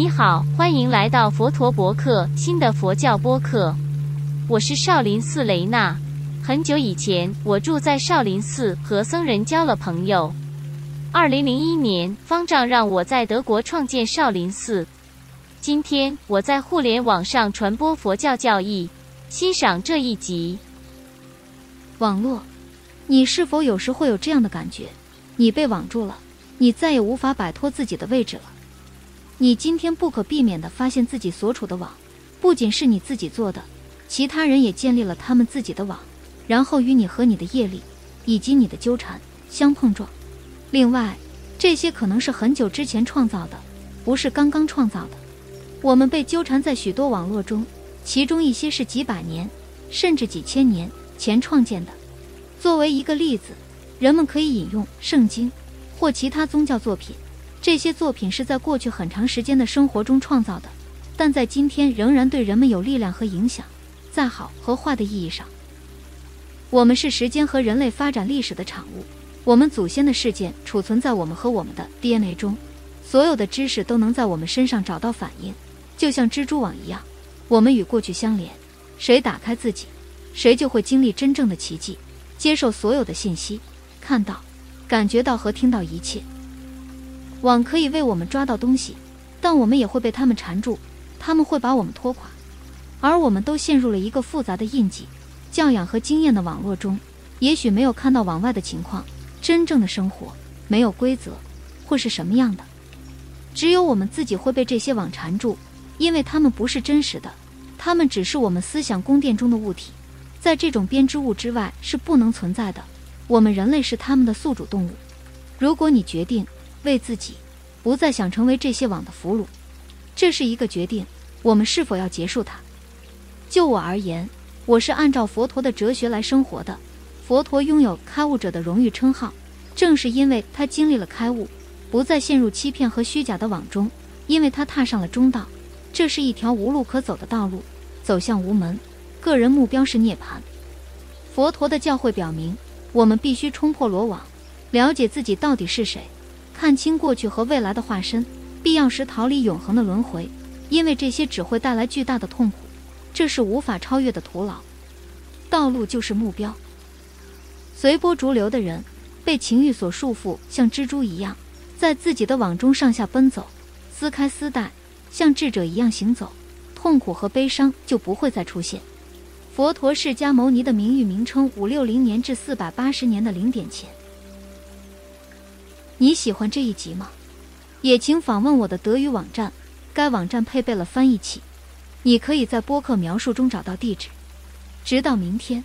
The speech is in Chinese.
你好，欢迎来到佛陀博客新的佛教播客。我是少林寺雷娜。很久以前，我住在少林寺，和僧人交了朋友。二零零一年，方丈让我在德国创建少林寺。今天，我在互联网上传播佛教教义。欣赏这一集。网络，你是否有时会有这样的感觉？你被网住了，你再也无法摆脱自己的位置了。你今天不可避免地发现自己所处的网，不仅是你自己做的，其他人也建立了他们自己的网，然后与你和你的业力以及你的纠缠相碰撞。另外，这些可能是很久之前创造的，不是刚刚创造的。我们被纠缠在许多网络中，其中一些是几百年甚至几千年前创建的。作为一个例子，人们可以引用圣经或其他宗教作品。这些作品是在过去很长时间的生活中创造的，但在今天仍然对人们有力量和影响。在好和坏的意义上，我们是时间和人类发展历史的产物。我们祖先的事件储存在我们和我们的 DNA 中，所有的知识都能在我们身上找到反应，就像蜘蛛网一样。我们与过去相连，谁打开自己，谁就会经历真正的奇迹，接受所有的信息，看到、感觉到和听到一切。网可以为我们抓到东西，但我们也会被他们缠住，他们会把我们拖垮，而我们都陷入了一个复杂的印记、教养和经验的网络中，也许没有看到网外的情况，真正的生活没有规则，会是什么样的？只有我们自己会被这些网缠住，因为他们不是真实的，他们只是我们思想宫殿中的物体，在这种编织物之外是不能存在的。我们人类是他们的宿主动物。如果你决定。为自己，不再想成为这些网的俘虏，这是一个决定。我们是否要结束它？就我而言，我是按照佛陀的哲学来生活的。佛陀拥有开悟者的荣誉称号，正是因为他经历了开悟，不再陷入欺骗和虚假的网中，因为他踏上了中道。这是一条无路可走的道路，走向无门。个人目标是涅槃。佛陀的教诲表明，我们必须冲破罗网，了解自己到底是谁。看清过去和未来的化身，必要时逃离永恒的轮回，因为这些只会带来巨大的痛苦，这是无法超越的徒劳。道路就是目标。随波逐流的人被情欲所束缚，像蜘蛛一样在自己的网中上下奔走，撕开丝带，像智者一样行走，痛苦和悲伤就不会再出现。佛陀释迦牟尼的名誉名称：五六零年至四百八十年的零点前。你喜欢这一集吗？也请访问我的德语网站，该网站配备了翻译器，你可以在播客描述中找到地址。直到明天。